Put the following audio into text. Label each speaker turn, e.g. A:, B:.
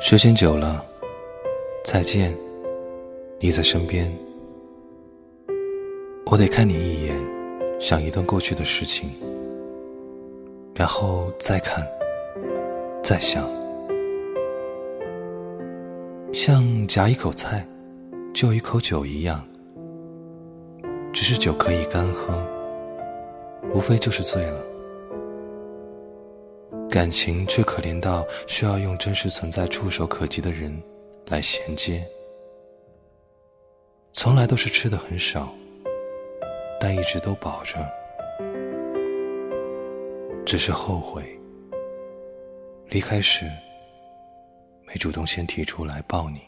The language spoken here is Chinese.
A: 时间久了，再见，你在身边，我得看你一眼，想一段过去的事情，然后再看，再想，像夹一口菜，就一口酒一样，只是酒可以干喝，无非就是醉了。感情却可怜到需要用真实存在、触手可及的人来衔接，从来都是吃的很少，但一直都饱着，只是后悔离开时没主动先提出来抱你。